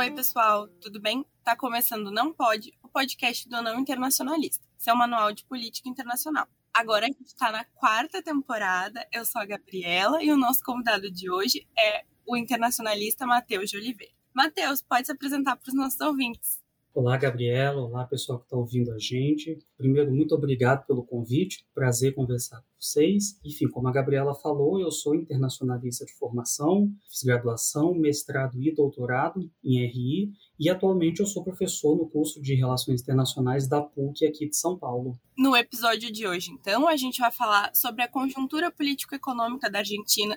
Oi, pessoal, tudo bem? Tá começando Não Pode, o podcast do Não Internacionalista, seu manual de política internacional. Agora a gente está na quarta temporada, eu sou a Gabriela e o nosso convidado de hoje é o internacionalista Matheus de Oliveira. Matheus, pode se apresentar para os nossos ouvintes. Olá, Gabriela. Olá, pessoal que está ouvindo a gente. Primeiro, muito obrigado pelo convite. Prazer conversar com vocês. Enfim, como a Gabriela falou, eu sou internacionalista de formação, fiz graduação, mestrado e doutorado em RI e atualmente eu sou professor no curso de Relações Internacionais da PUC aqui de São Paulo. No episódio de hoje, então, a gente vai falar sobre a conjuntura político-econômica da Argentina.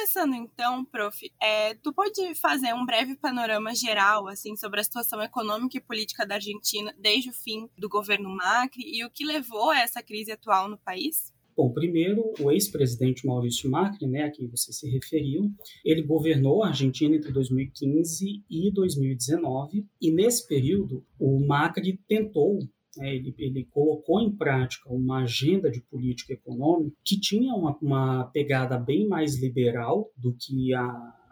Começando então, prof, é, tu pode fazer um breve panorama geral assim sobre a situação econômica e política da Argentina desde o fim do governo Macri e o que levou a essa crise atual no país? Bom, primeiro, o ex-presidente Maurício Macri, né, a quem você se referiu, ele governou a Argentina entre 2015 e 2019, e nesse período o Macri tentou né, ele, ele, colocou em prática uma agenda de política econômica que tinha uma, uma pegada bem mais liberal do que a,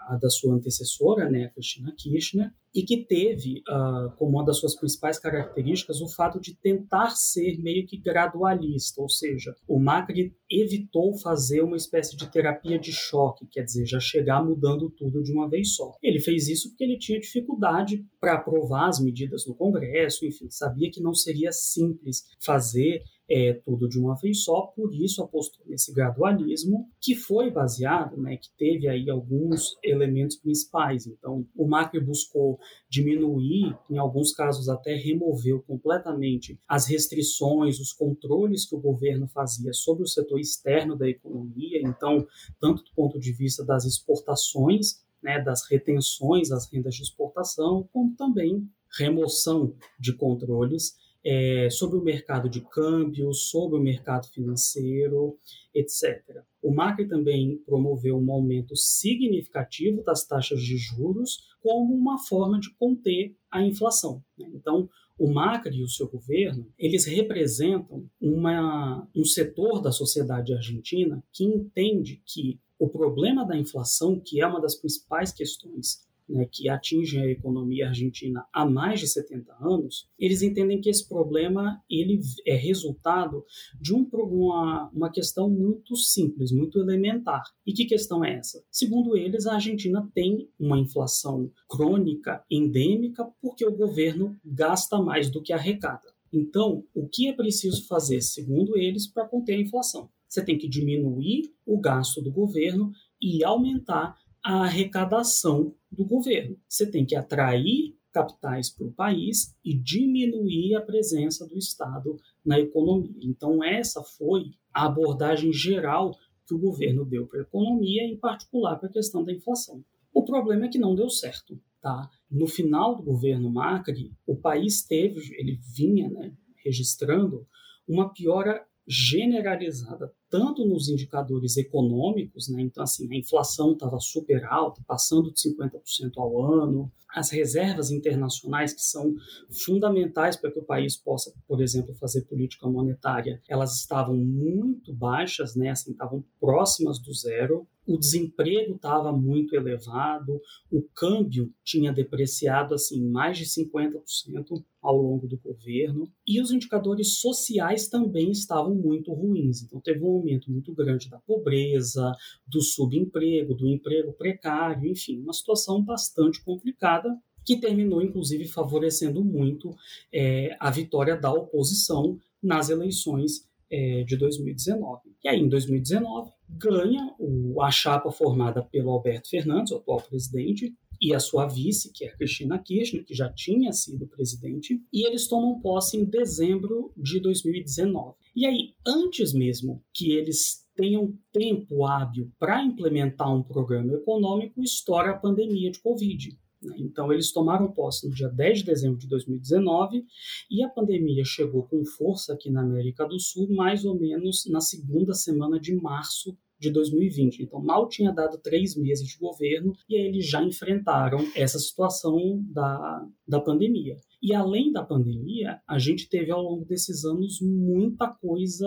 a da sua antecessora, né, Cristina Kirchner, e que teve uh, como uma das suas principais características o fato de tentar ser meio que gradualista, ou seja, o Macri evitou fazer uma espécie de terapia de choque, quer dizer, já chegar mudando tudo de uma vez só. Ele fez isso porque ele tinha dificuldade para aprovar as medidas no Congresso, enfim, sabia que não seria simples fazer é, tudo de uma vez só, por isso apostou nesse gradualismo, que foi baseado, né, que teve aí alguns elementos principais. Então, o Macri buscou diminuir, em alguns casos até removeu completamente as restrições, os controles que o governo fazia sobre o setor externo da economia, então, tanto do ponto de vista das exportações, né, das retenções às rendas de exportação, como também remoção de controles é, sobre o mercado de câmbio, sobre o mercado financeiro, etc. O Macri também promoveu um aumento significativo das taxas de juros como uma forma de conter a inflação. Né? Então, o Macri e o seu governo, eles representam uma, um setor da sociedade argentina que entende que o problema da inflação, que é uma das principais questões né, que atingem a economia argentina há mais de 70 anos, eles entendem que esse problema ele é resultado de um, uma, uma questão muito simples, muito elementar. E que questão é essa? Segundo eles, a Argentina tem uma inflação crônica, endêmica, porque o governo gasta mais do que arrecada. Então, o que é preciso fazer, segundo eles, para conter a inflação? Você tem que diminuir o gasto do governo e aumentar a arrecadação do governo. Você tem que atrair capitais para o país e diminuir a presença do Estado na economia. Então, essa foi a abordagem geral que o governo deu para a economia, em particular para a questão da inflação. O problema é que não deu certo. Tá? No final do governo Macri, o país teve, ele vinha né, registrando uma piora generalizada tanto nos indicadores econômicos, né? então assim, a inflação estava super alta, passando de 50% ao ano, as reservas internacionais que são fundamentais para que o país possa, por exemplo, fazer política monetária, elas estavam muito baixas, né? assim, estavam próximas do zero, o desemprego estava muito elevado, o câmbio tinha depreciado assim mais de 50% ao longo do governo e os indicadores sociais também estavam muito ruins. Então teve um aumento muito grande da pobreza, do subemprego, do emprego precário, enfim, uma situação bastante complicada que terminou inclusive favorecendo muito é, a vitória da oposição nas eleições é, de 2019. E aí, em 2019, ganha o, a chapa formada pelo Alberto Fernandes, o atual presidente, e a sua vice, que é a Cristina Kirchner, que já tinha sido presidente, e eles tomam posse em dezembro de 2019. E aí, antes mesmo que eles tenham tempo hábil para implementar um programa econômico, estoura a pandemia de Covid. Né? Então, eles tomaram posse no dia 10 de dezembro de 2019 e a pandemia chegou com força aqui na América do Sul, mais ou menos na segunda semana de março de 2020. Então, mal tinha dado três meses de governo e aí eles já enfrentaram essa situação da, da pandemia. E além da pandemia, a gente teve ao longo desses anos muita coisa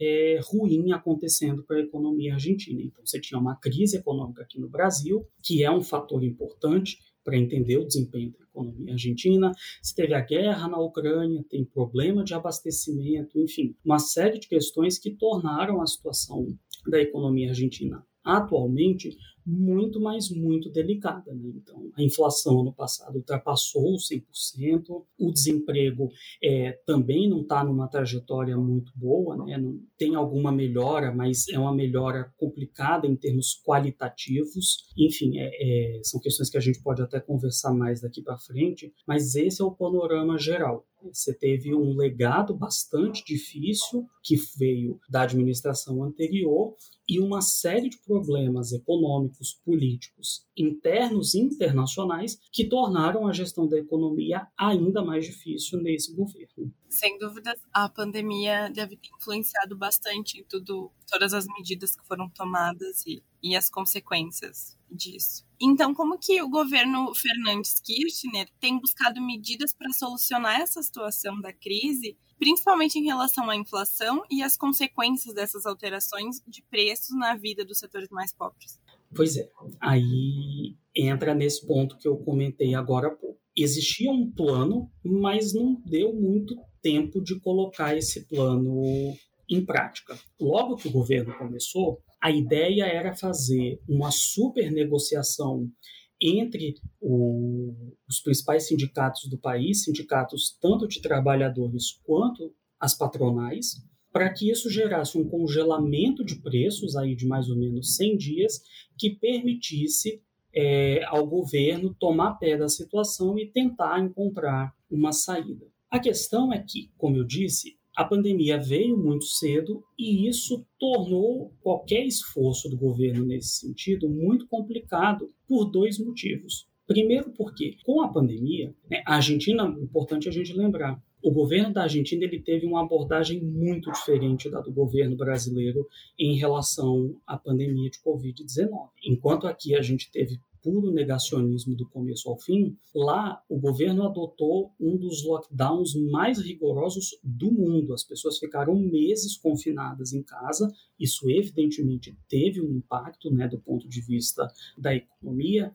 é, ruim acontecendo para a economia argentina. Então, você tinha uma crise econômica aqui no Brasil, que é um fator importante para entender o desempenho da economia argentina. Você teve a guerra na Ucrânia, tem problema de abastecimento, enfim, uma série de questões que tornaram a situação da economia argentina atualmente muito, mas muito delicada. Né? Então, a inflação no passado ultrapassou os 100%, o desemprego é, também não está numa trajetória muito boa, né? não, tem alguma melhora, mas é uma melhora complicada em termos qualitativos. Enfim, é, é, são questões que a gente pode até conversar mais daqui para frente, mas esse é o panorama geral. Você teve um legado bastante difícil que veio da administração anterior e uma série de problemas econômicos, políticos, internos e internacionais que tornaram a gestão da economia ainda mais difícil nesse governo. Sem dúvidas, a pandemia deve ter influenciado bastante em tudo, todas as medidas que foram tomadas e, e as consequências disso. Então, como que o governo Fernandes Kirchner tem buscado medidas para solucionar essa situação da crise, principalmente em relação à inflação e as consequências dessas alterações de preços na vida dos setores mais pobres? Pois é, aí entra nesse ponto que eu comentei agora há pouco. Existia um plano, mas não deu muito tempo de colocar esse plano em prática. Logo que o governo começou, a ideia era fazer uma super negociação entre o, os principais sindicatos do país, sindicatos tanto de trabalhadores quanto as patronais, para que isso gerasse um congelamento de preços aí de mais ou menos 100 dias que permitisse é, ao governo tomar pé da situação e tentar encontrar uma saída. A questão é que, como eu disse, a pandemia veio muito cedo e isso tornou qualquer esforço do governo nesse sentido muito complicado por dois motivos. Primeiro, porque com a pandemia, né, a Argentina, importante a gente lembrar, o governo da Argentina ele teve uma abordagem muito diferente da do governo brasileiro em relação à pandemia de Covid-19. Enquanto aqui a gente teve puro negacionismo do começo ao fim, lá o governo adotou um dos lockdowns mais rigorosos do mundo. As pessoas ficaram meses confinadas em casa. Isso evidentemente teve um impacto, né, do ponto de vista da economia.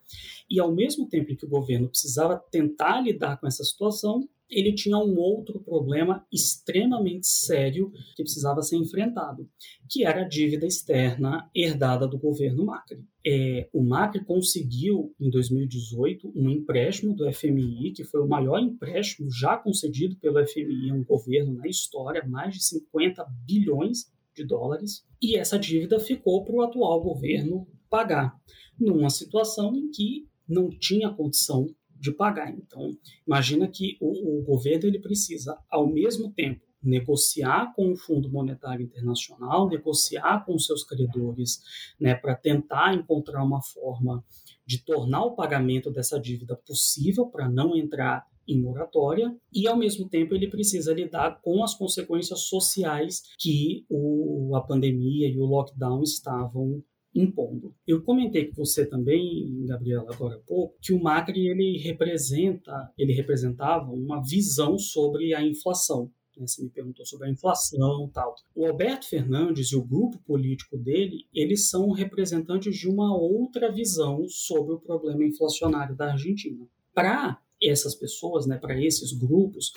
E ao mesmo tempo que o governo precisava tentar lidar com essa situação, ele tinha um outro problema extremamente sério que precisava ser enfrentado, que era a dívida externa herdada do governo Macri. É, o Macri conseguiu, em 2018, um empréstimo do FMI, que foi o maior empréstimo já concedido pelo FMI a um governo na história, mais de 50 bilhões de dólares, e essa dívida ficou para o atual governo pagar, numa situação em que não tinha condição de pagar. Então, imagina que o, o governo ele precisa, ao mesmo tempo, negociar com o Fundo Monetário Internacional, negociar com seus credores, né, para tentar encontrar uma forma de tornar o pagamento dessa dívida possível para não entrar em moratória e ao mesmo tempo ele precisa lidar com as consequências sociais que o, a pandemia e o lockdown estavam impondo. Eu comentei com você também, Gabriela, agora há pouco, que o Macri ele representa, ele representava uma visão sobre a inflação. Né? Você me perguntou sobre a inflação, tal. O Alberto Fernandes e o grupo político dele, eles são representantes de uma outra visão sobre o problema inflacionário da Argentina. Para essas pessoas, né, para esses grupos,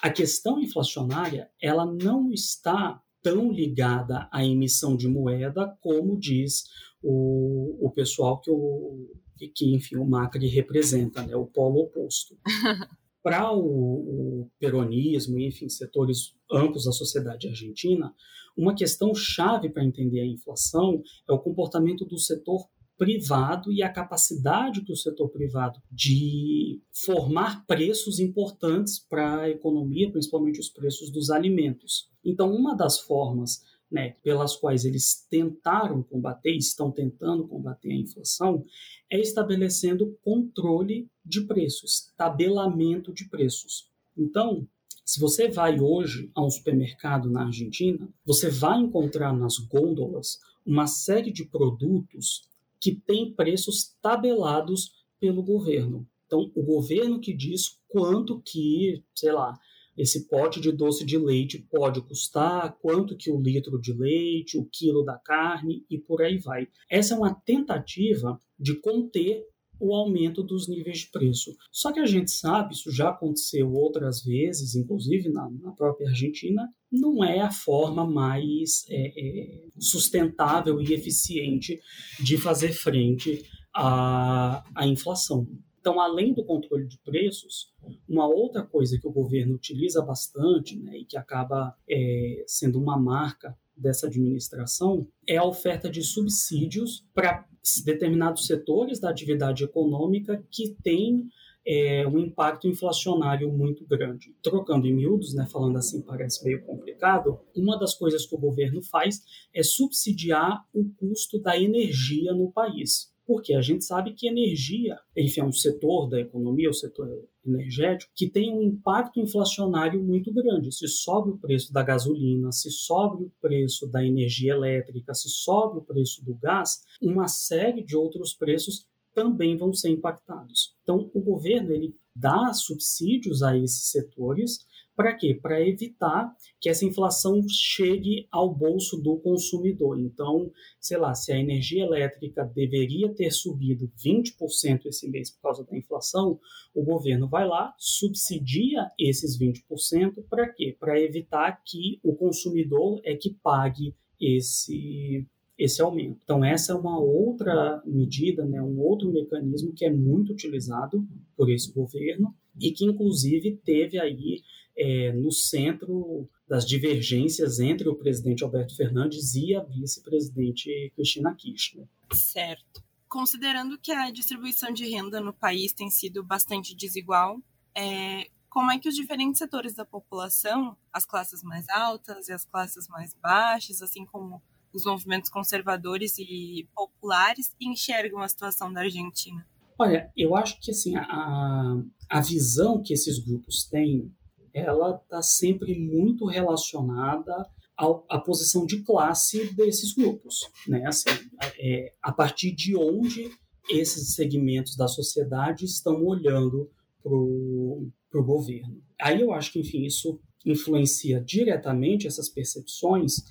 a questão inflacionária ela não está tão ligada à emissão de moeda como diz o, o pessoal que, o, que, enfim, o Macri representa, né, o polo oposto. Para o, o peronismo e, enfim, setores amplos da sociedade argentina, uma questão chave para entender a inflação é o comportamento do setor privado e a capacidade do setor privado de formar preços importantes para a economia, principalmente os preços dos alimentos. Então, uma das formas né, pelas quais eles tentaram combater, estão tentando combater a inflação, é estabelecendo controle de preços, tabelamento de preços. Então, se você vai hoje a um supermercado na Argentina, você vai encontrar nas gôndolas uma série de produtos que têm preços tabelados pelo governo. Então, o governo que diz quanto que, sei lá, esse pote de doce de leite pode custar, quanto que o litro de leite, o quilo da carne e por aí vai. Essa é uma tentativa de conter o aumento dos níveis de preço. Só que a gente sabe, isso já aconteceu outras vezes, inclusive na, na própria Argentina, não é a forma mais é, é, sustentável e eficiente de fazer frente à, à inflação. Então, além do controle de preços, uma outra coisa que o governo utiliza bastante né, e que acaba é, sendo uma marca dessa administração é a oferta de subsídios para determinados setores da atividade econômica que têm é, um impacto inflacionário muito grande. Trocando em miúdos, né, falando assim parece meio complicado, uma das coisas que o governo faz é subsidiar o custo da energia no país porque a gente sabe que energia, enfim, é um setor da economia, o setor energético, que tem um impacto inflacionário muito grande. Se sobe o preço da gasolina, se sobe o preço da energia elétrica, se sobe o preço do gás, uma série de outros preços também vão ser impactados. Então, o governo ele dá subsídios a esses setores para quê? Para evitar que essa inflação chegue ao bolso do consumidor. Então, sei lá, se a energia elétrica deveria ter subido 20% esse mês por causa da inflação, o governo vai lá, subsidia esses 20%, para quê? Para evitar que o consumidor é que pague esse esse aumento. Então, essa é uma outra medida, né, um outro mecanismo que é muito utilizado por esse governo e que, inclusive, teve aí é, no centro das divergências entre o presidente Alberto Fernandes e a vice-presidente Cristina Kirchner. Certo. Considerando que a distribuição de renda no país tem sido bastante desigual, é, como é que os diferentes setores da população, as classes mais altas e as classes mais baixas, assim como os movimentos conservadores e populares, enxergam a situação da Argentina? Olha, eu acho que assim a, a visão que esses grupos têm ela está sempre muito relacionada à posição de classe desses grupos, né? Assim, é, a partir de onde esses segmentos da sociedade estão olhando para o governo. Aí eu acho que, enfim, isso influencia diretamente essas percepções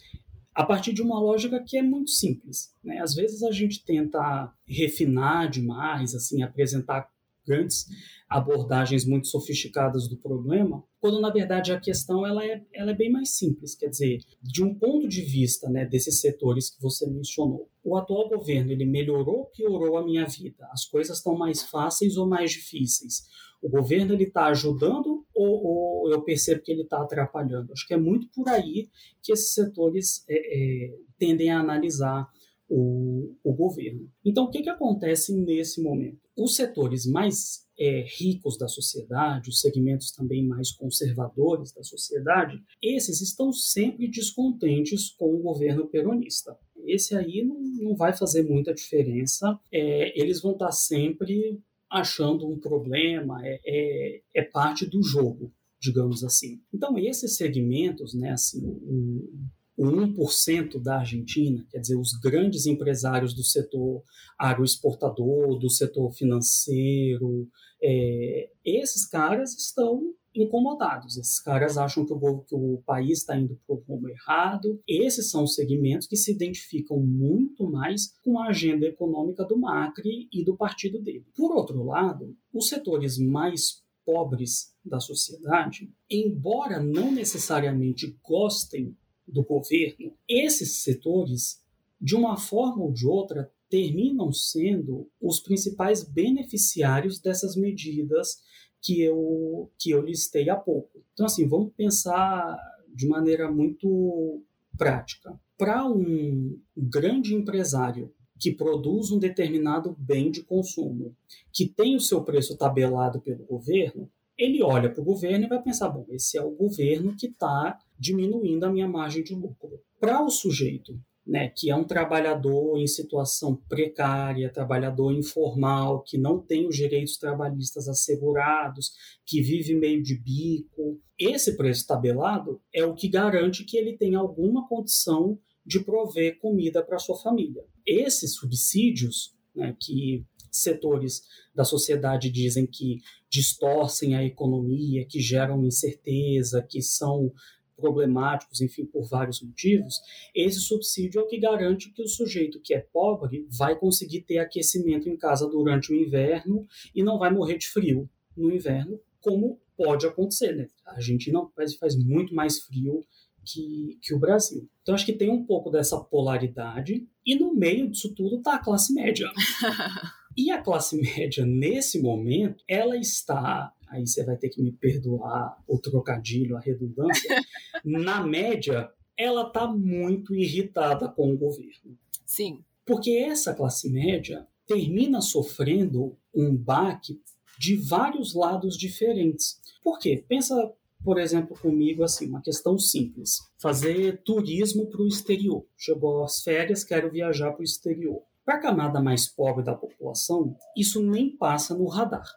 a partir de uma lógica que é muito simples. Né? Às vezes a gente tenta refinar demais, assim, apresentar grandes abordagens muito sofisticadas do problema, quando na verdade a questão ela é, ela é bem mais simples. Quer dizer, de um ponto de vista né, desses setores que você mencionou, o atual governo ele melhorou ou piorou a minha vida? As coisas estão mais fáceis ou mais difíceis? O governo ele está ajudando ou, ou, eu percebo que ele está atrapalhando? Acho que é muito por aí que esses setores é, é, tendem a analisar o, o governo. Então, o que, que acontece nesse momento? Os setores mais é, ricos da sociedade, os segmentos também mais conservadores da sociedade, esses estão sempre descontentes com o governo peronista. Esse aí não, não vai fazer muita diferença. É, eles vão estar sempre achando um problema, é, é, é, parte do jogo, digamos assim. Então, esses segmentos, né, assim, um, o 1% da Argentina, quer dizer, os grandes empresários do setor agroexportador, do setor financeiro, é, esses caras estão incomodados. Esses caras acham que o, que o país está indo para o rumo errado. Esses são os segmentos que se identificam muito mais com a agenda econômica do Macri e do partido dele. Por outro lado, os setores mais pobres da sociedade, embora não necessariamente gostem do governo, esses setores, de uma forma ou de outra, terminam sendo os principais beneficiários dessas medidas que eu, que eu listei há pouco. Então, assim, vamos pensar de maneira muito prática. Para um grande empresário que produz um determinado bem de consumo, que tem o seu preço tabelado pelo governo, ele olha para o governo e vai pensar: bom, esse é o governo que está diminuindo a minha margem de lucro. Para o sujeito né, que é um trabalhador em situação precária, trabalhador informal, que não tem os direitos trabalhistas assegurados, que vive meio de bico. Esse preço tabelado é o que garante que ele tem alguma condição de prover comida para sua família. Esses subsídios, né, que setores da sociedade dizem que distorcem a economia, que geram incerteza, que são problemáticos, enfim, por vários motivos, esse subsídio é o que garante que o sujeito que é pobre vai conseguir ter aquecimento em casa durante o inverno e não vai morrer de frio no inverno, como pode acontecer, né? A Argentina faz, faz muito mais frio que, que o Brasil. Então, acho que tem um pouco dessa polaridade, e no meio disso tudo está a classe média. e a classe média, nesse momento, ela está aí você vai ter que me perdoar o trocadilho, a redundância, na média, ela está muito irritada com o governo. Sim. Porque essa classe média termina sofrendo um baque de vários lados diferentes. Por quê? Pensa, por exemplo, comigo assim, uma questão simples. Fazer turismo para o exterior. Chegou as férias, quero viajar para o exterior. Para a camada mais pobre da população, isso nem passa no radar.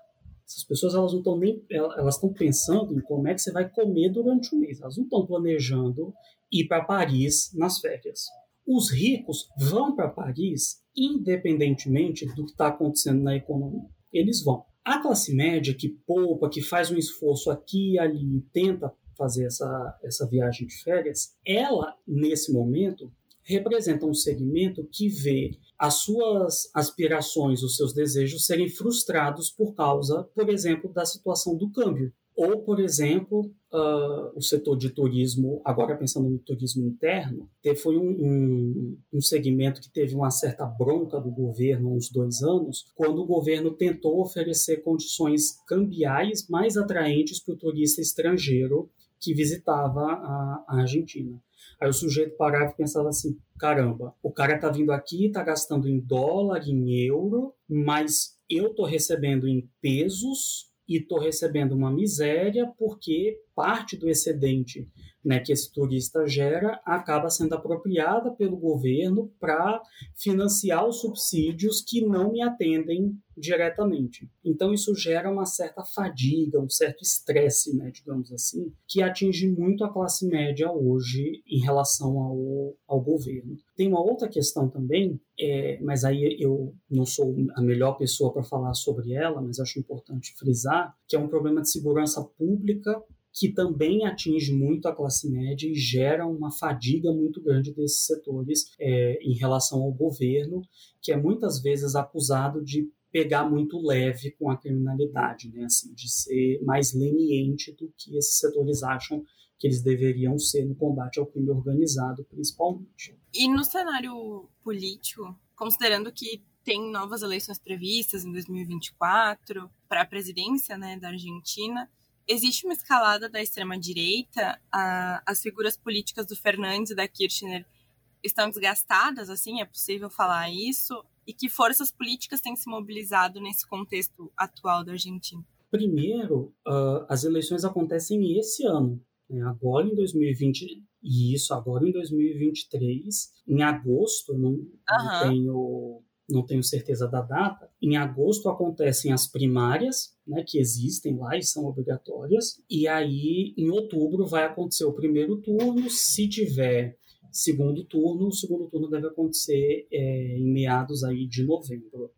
Essas pessoas elas não estão nem elas estão pensando em como é que você vai comer durante o mês. Elas não estão planejando ir para Paris nas férias. Os ricos vão para Paris independentemente do que está acontecendo na economia. Eles vão. A classe média que poupa, que faz um esforço aqui e ali, tenta fazer essa, essa viagem de férias, ela, nesse momento, representa um segmento que vê as suas aspirações, os seus desejos serem frustrados por causa, por exemplo, da situação do câmbio. Ou, por exemplo, uh, o setor de turismo, agora pensando no turismo interno, foi um, um, um, segmento que teve uma certa bronca do governo há uns dois anos, quando o governo tentou oferecer condições cambiais mais atraentes para o turista estrangeiro que visitava a, a Argentina. Aí o sujeito parava e pensava assim: caramba, o cara tá vindo aqui, tá gastando em dólar, em euro, mas eu tô recebendo em pesos e tô recebendo uma miséria porque parte do excedente né, que esse turista gera acaba sendo apropriada pelo governo para financiar os subsídios que não me atendem diretamente. Então isso gera uma certa fadiga, um certo estresse, né, digamos assim, que atinge muito a classe média hoje em relação ao, ao governo. Tem uma outra questão também, é, mas aí eu não sou a melhor pessoa para falar sobre ela, mas acho importante frisar, que é um problema de segurança pública que também atinge muito a classe média e gera uma fadiga muito grande desses setores é, em relação ao governo, que é muitas vezes acusado de pegar muito leve com a criminalidade, né? assim, de ser mais leniente do que esses setores acham que eles deveriam ser no combate ao crime organizado, principalmente. E no cenário político, considerando que tem novas eleições previstas em 2024 para a presidência né, da Argentina, existe uma escalada da extrema-direita, as figuras políticas do Fernandes e da Kirchner estão desgastadas, assim, é possível falar isso? E que forças políticas têm se mobilizado nesse contexto atual da Argentina? Primeiro, uh, as eleições acontecem esse ano, né? agora em 2020, e isso agora em 2023, em agosto, não, uhum. não tenho não tenho certeza da data. Em agosto acontecem as primárias, né, que existem lá e são obrigatórias. E aí, em outubro, vai acontecer o primeiro turno. Se tiver segundo turno, o segundo turno deve acontecer é, em meados aí de novembro.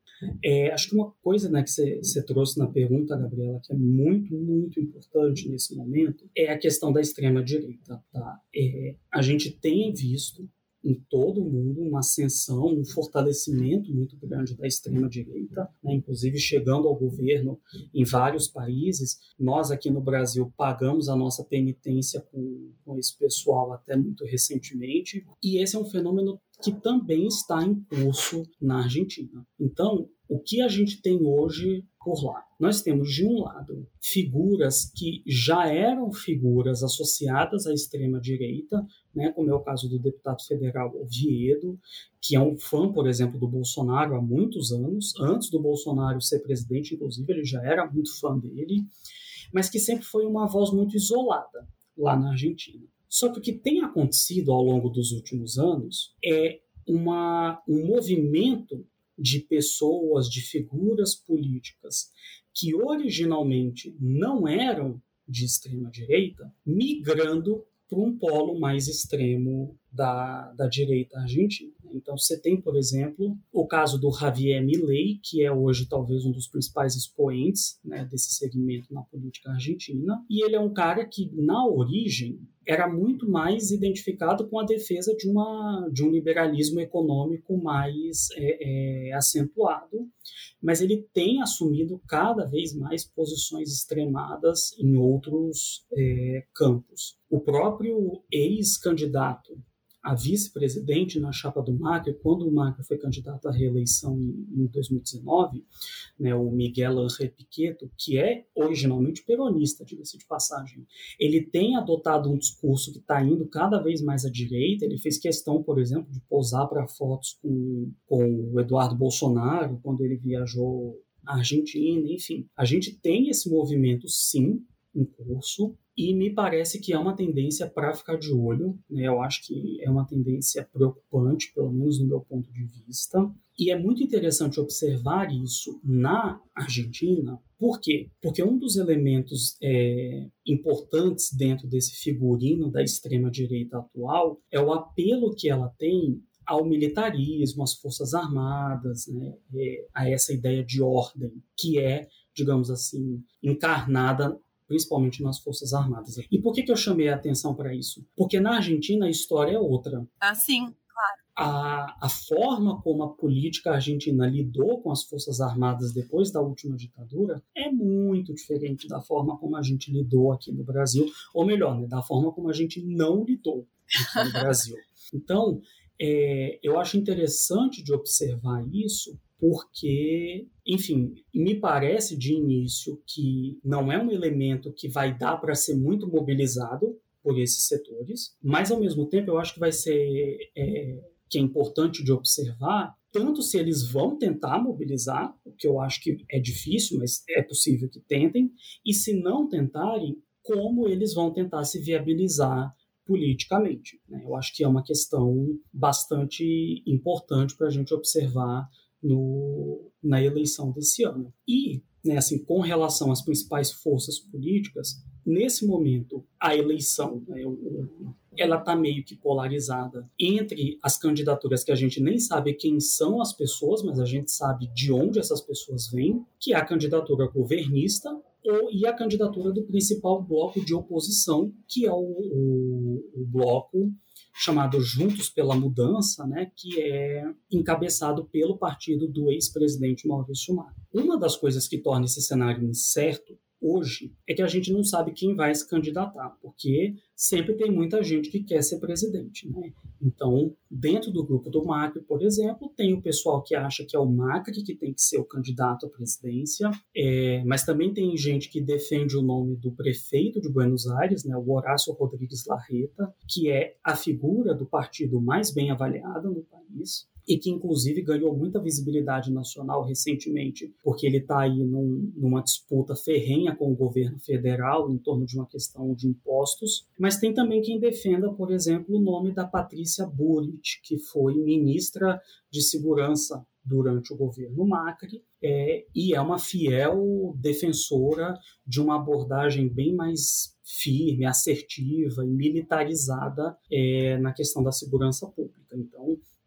É, acho que uma coisa né, que você trouxe na pergunta, Gabriela, que é muito, muito importante nesse momento, é a questão da extrema-direita. Tá? É, a gente tem visto em todo o mundo uma ascensão, um fortalecimento muito grande da extrema-direita, né, inclusive chegando ao governo em vários países. Nós aqui no Brasil pagamos a nossa penitência com, com esse pessoal até muito recentemente, e esse é um fenômeno que também está em curso na Argentina. Então, o que a gente tem hoje por lá? Nós temos, de um lado, figuras que já eram figuras associadas à extrema-direita, né, como é o caso do deputado federal Oviedo, que é um fã, por exemplo, do Bolsonaro há muitos anos. Antes do Bolsonaro ser presidente, inclusive, ele já era muito fã dele, mas que sempre foi uma voz muito isolada lá na Argentina. Só que o que tem acontecido ao longo dos últimos anos é uma, um movimento de pessoas, de figuras políticas que originalmente não eram de extrema direita, migrando para um polo mais extremo da, da direita argentina. Então, você tem, por exemplo, o caso do Javier Milei, que é hoje talvez um dos principais expoentes né, desse segmento na política argentina, e ele é um cara que, na origem, era muito mais identificado com a defesa de, uma, de um liberalismo econômico mais é, é, acentuado, mas ele tem assumido cada vez mais posições extremadas em outros é, campos. O próprio ex-candidato a vice-presidente na chapa do Macri, quando o Macri foi candidato à reeleição em, 2019, né, o Miguel Ángel Piqueto, que é originalmente peronista, diga-se de passagem, ele tem adotado um discurso que está indo cada vez mais à direita, ele fez questão, por exemplo, de posar para fotos com, com o Eduardo Bolsonaro, quando ele viajou à Argentina, enfim. A gente tem esse movimento, sim, em curso, e me parece que é uma tendência para ficar de olho. Né? Eu acho que é uma tendência preocupante, pelo menos no meu ponto de vista. E é muito interessante observar isso na Argentina. Por quê? Porque um dos elementos é, importantes dentro desse figurino da extrema-direita atual é o apelo que ela tem ao militarismo, às forças armadas, né, é, a essa ideia de ordem, que é, digamos assim, encarnada principalmente nas Forças Armadas. E por que, que eu chamei a atenção para isso? Porque na Argentina a história é outra. Ah, sim, claro. A, a forma como a política argentina lidou com as Forças Armadas depois da última ditadura é muito diferente da forma como a gente lidou aqui no Brasil, ou melhor, né, da forma como a gente não lidou aqui no Brasil. Então, é, eu acho interessante de observar isso, porque, enfim, me parece de início que não é um elemento que vai dar para ser muito mobilizado por esses setores, mas ao mesmo tempo eu acho que vai ser é, que é importante de observar tanto se eles vão tentar mobilizar, o que eu acho que é difícil, mas é possível que tentem, e se não tentarem, como eles vão tentar se viabilizar politicamente. Né? Eu acho que é uma questão bastante importante para a gente observar no, na eleição desse ano. E, né, assim, com relação às principais forças políticas, nesse momento, a eleição, né, ela está meio que polarizada entre as candidaturas que a gente nem sabe quem são as pessoas, mas a gente sabe de onde essas pessoas vêm, que é a candidatura governista ou, e a candidatura do principal bloco de oposição, que é o, o, o bloco chamado Juntos pela Mudança, né, que é encabeçado pelo partido do ex-presidente Maurício Macri. Uma das coisas que torna esse cenário incerto hoje é que a gente não sabe quem vai se candidatar, porque sempre tem muita gente que quer ser presidente. Né? Então, dentro do grupo do Macri, por exemplo, tem o pessoal que acha que é o Macri que tem que ser o candidato à presidência, é, mas também tem gente que defende o nome do prefeito de Buenos Aires, né, o Horácio Rodrigues Larreta, que é a figura do partido mais bem avaliada no país e que inclusive ganhou muita visibilidade nacional recentemente, porque ele está aí num, numa disputa ferrenha com o governo federal em torno de uma questão de impostos. Mas tem também quem defenda, por exemplo, o nome da Patrícia Burit, que foi ministra de Segurança durante o governo Macri é, e é uma fiel defensora de uma abordagem bem mais firme, assertiva e militarizada é, na questão da segurança pública.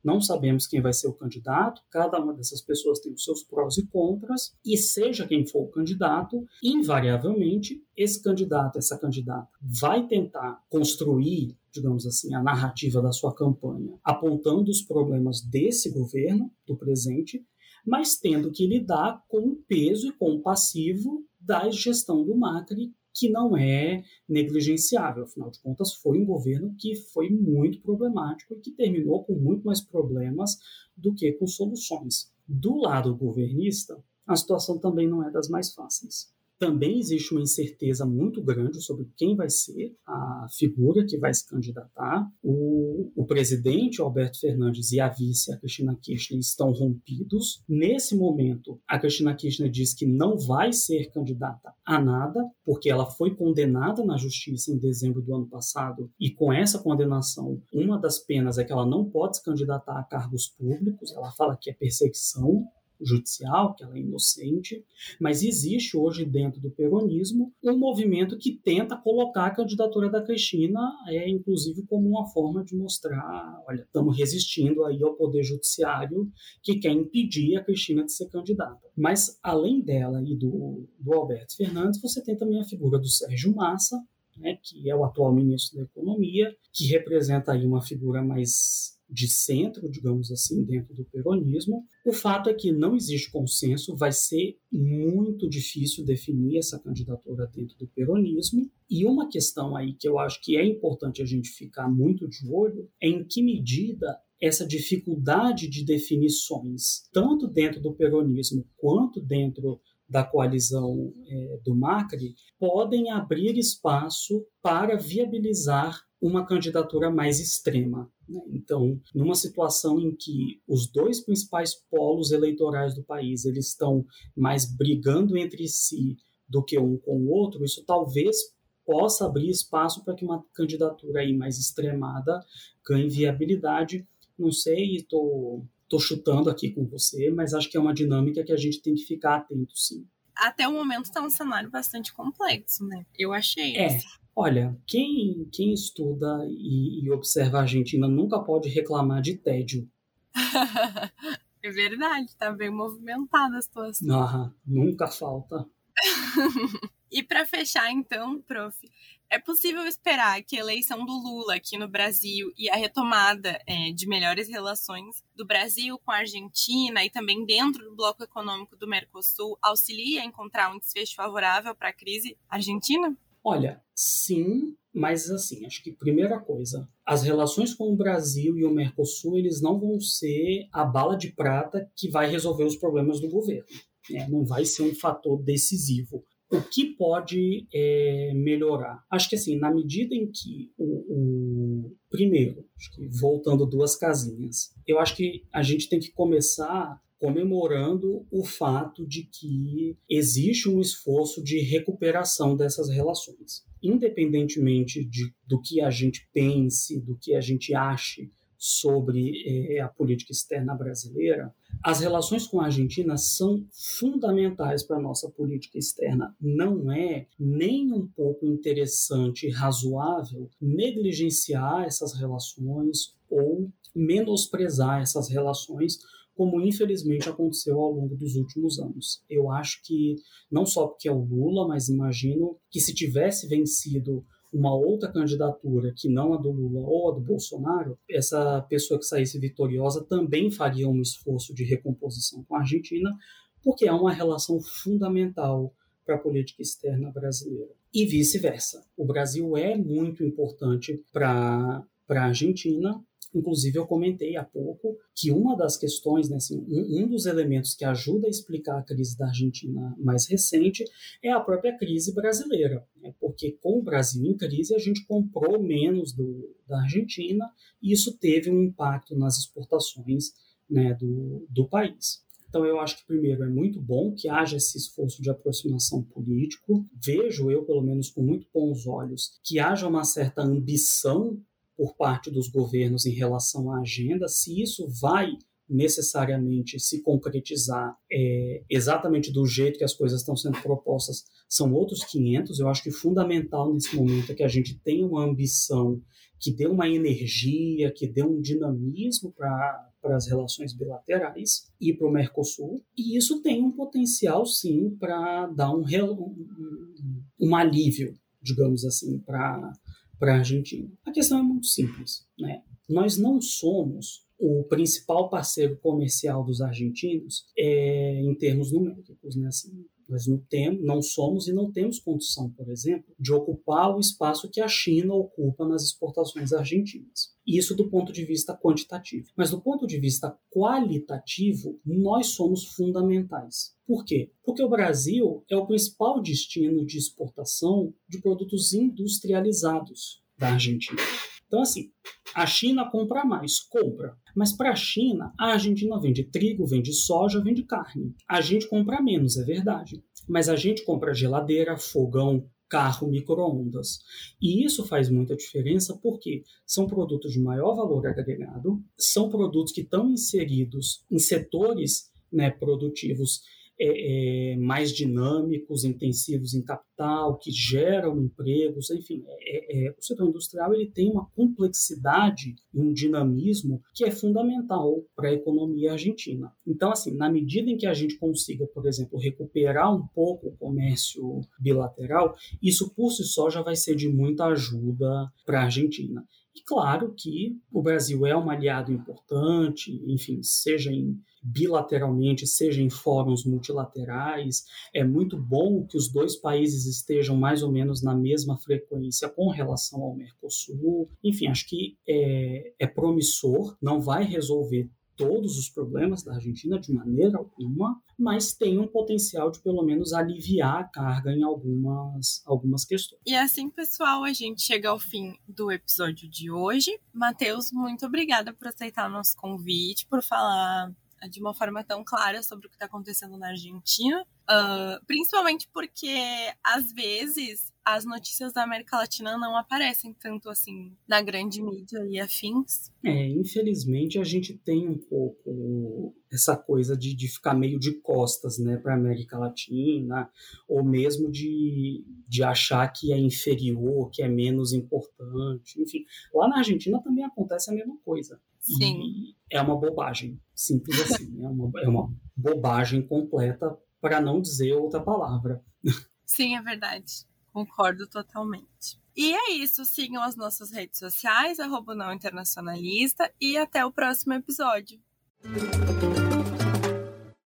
Não sabemos quem vai ser o candidato, cada uma dessas pessoas tem os seus prós e contras, e seja quem for o candidato, invariavelmente, esse candidato, essa candidata, vai tentar construir, digamos assim, a narrativa da sua campanha, apontando os problemas desse governo, do presente, mas tendo que lidar com o peso e com o passivo da gestão do Macri, que não é negligenciável. Afinal de contas, foi um governo que foi muito problemático e que terminou com muito mais problemas do que com soluções. Do lado governista, a situação também não é das mais fáceis também existe uma incerteza muito grande sobre quem vai ser a figura que vai se candidatar. O, o presidente Alberto Fernandes e a vice, a Cristina Kirchner, estão rompidos. Nesse momento, a Cristina Kirchner diz que não vai ser candidata a nada, porque ela foi condenada na justiça em dezembro do ano passado, e com essa condenação, uma das penas é que ela não pode se candidatar a cargos públicos. Ela fala que é perseguição judicial, que ela é inocente, mas existe hoje dentro do peronismo um movimento que tenta colocar a candidatura da Cristina, é, inclusive como uma forma de mostrar, olha, estamos resistindo aí ao poder judiciário que quer impedir a Cristina de ser candidata. Mas além dela e do, do Alberto Fernandes, você tem também a figura do Sérgio Massa, né, que é o atual ministro da Economia, que representa aí uma figura mais de centro, digamos assim, dentro do peronismo. O fato é que não existe consenso, vai ser muito difícil definir essa candidatura dentro do peronismo. E uma questão aí que eu acho que é importante a gente ficar muito de olho é em que medida essa dificuldade de definições, tanto dentro do peronismo quanto dentro da coalizão é, do Macri, podem abrir espaço para viabilizar uma candidatura mais extrema. Né? Então, numa situação em que os dois principais polos eleitorais do país eles estão mais brigando entre si do que um com o outro, isso talvez possa abrir espaço para que uma candidatura aí mais extremada ganhe viabilidade. Não sei, estou tô, tô chutando aqui com você, mas acho que é uma dinâmica que a gente tem que ficar atento, sim. Até o momento está um cenário bastante complexo, né? Eu achei. É. Assim. Olha, quem, quem estuda e, e observa a Argentina nunca pode reclamar de tédio. é verdade, tá bem movimentada a situação. Aham, nunca falta. e para fechar, então, prof, é possível esperar que a eleição do Lula aqui no Brasil e a retomada é, de melhores relações do Brasil com a Argentina e também dentro do bloco econômico do Mercosul auxilie a encontrar um desfecho favorável para a crise argentina? Olha, sim, mas assim, acho que primeira coisa, as relações com o Brasil e o Mercosul, eles não vão ser a bala de prata que vai resolver os problemas do governo. Né? Não vai ser um fator decisivo. O que pode é, melhorar? Acho que assim, na medida em que o, o primeiro, voltando duas casinhas, eu acho que a gente tem que começar comemorando o fato de que existe um esforço de recuperação dessas relações. Independentemente de, do que a gente pense, do que a gente ache sobre eh, a política externa brasileira, as relações com a Argentina são fundamentais para a nossa política externa. Não é nem um pouco interessante razoável negligenciar essas relações ou menosprezar essas relações como infelizmente aconteceu ao longo dos últimos anos. Eu acho que, não só porque é o Lula, mas imagino que se tivesse vencido uma outra candidatura que não a do Lula ou a do Bolsonaro, essa pessoa que saísse vitoriosa também faria um esforço de recomposição com a Argentina, porque é uma relação fundamental para a política externa brasileira. E vice-versa. O Brasil é muito importante para a Argentina, Inclusive, eu comentei há pouco que uma das questões, né, assim, um, um, dos elementos que ajuda a explicar a crise da Argentina mais recente é a própria crise brasileira. Né, porque com o Brasil em crise, a gente comprou menos do, da Argentina e isso teve um impacto nas exportações né, do, do país. Então, eu acho que, primeiro, é muito bom que haja esse esforço de aproximação político. Vejo eu, pelo menos, com muito bons olhos, que haja uma certa ambição por parte dos governos em relação à agenda, se isso vai necessariamente se concretizar é, exatamente do jeito que as coisas estão sendo propostas, são outros 500. Eu acho que fundamental nesse momento é que a gente tenha uma ambição que dê uma energia, que dê um dinamismo para para as relações bilaterais e para o Mercosul, e isso tem um potencial, sim, para dar um, um, um alívio, digamos assim, para para a Argentina? A questão é muito simples. Né? Nós não somos o principal parceiro comercial dos argentinos é, em termos numéricos. Né? Assim, nós não, temos, não somos e não temos condição, por exemplo, de ocupar o espaço que a China ocupa nas exportações argentinas. Isso do ponto de vista quantitativo. Mas do ponto de vista qualitativo, nós somos fundamentais. Por quê? Porque o Brasil é o principal destino de exportação de produtos industrializados da Argentina. Então, assim, a China compra mais, compra. Mas para a China, a Argentina vende trigo, vende soja, vende carne. A gente compra menos, é verdade. Mas a gente compra geladeira, fogão, carro, micro-ondas. E isso faz muita diferença porque são produtos de maior valor agregado, são produtos que estão inseridos em setores né, produtivos é, é, mais dinâmicos, intensivos em capital, que geram empregos, enfim, é, é, o setor industrial ele tem uma complexidade e um dinamismo que é fundamental para a economia argentina. Então, assim, na medida em que a gente consiga, por exemplo, recuperar um pouco o comércio bilateral, isso por si só já vai ser de muita ajuda para a Argentina. E claro que o Brasil é um aliado importante, enfim, seja em bilateralmente, seja em fóruns multilaterais. É muito bom que os dois países estejam mais ou menos na mesma frequência com relação ao Mercosul. Enfim, acho que é, é promissor, não vai resolver todos os problemas da Argentina de maneira alguma, mas tem um potencial de pelo menos aliviar a carga em algumas, algumas questões. E assim, pessoal, a gente chega ao fim do episódio de hoje. Matheus, muito obrigada por aceitar o nosso convite, por falar de uma forma tão clara sobre o que está acontecendo na Argentina, uh, principalmente porque às vezes as notícias da América Latina não aparecem tanto assim na grande mídia e afins. É, infelizmente a gente tem um pouco essa coisa de, de ficar meio de costas né, para a América Latina, ou mesmo de, de achar que é inferior, que é menos importante. Enfim, lá na Argentina também acontece a mesma coisa. Sim. E é uma bobagem, simples assim. é, uma, é uma bobagem completa, para não dizer outra palavra. Sim, é verdade. Concordo totalmente. E é isso. Sigam as nossas redes sociais, arroba não internacionalista, e até o próximo episódio.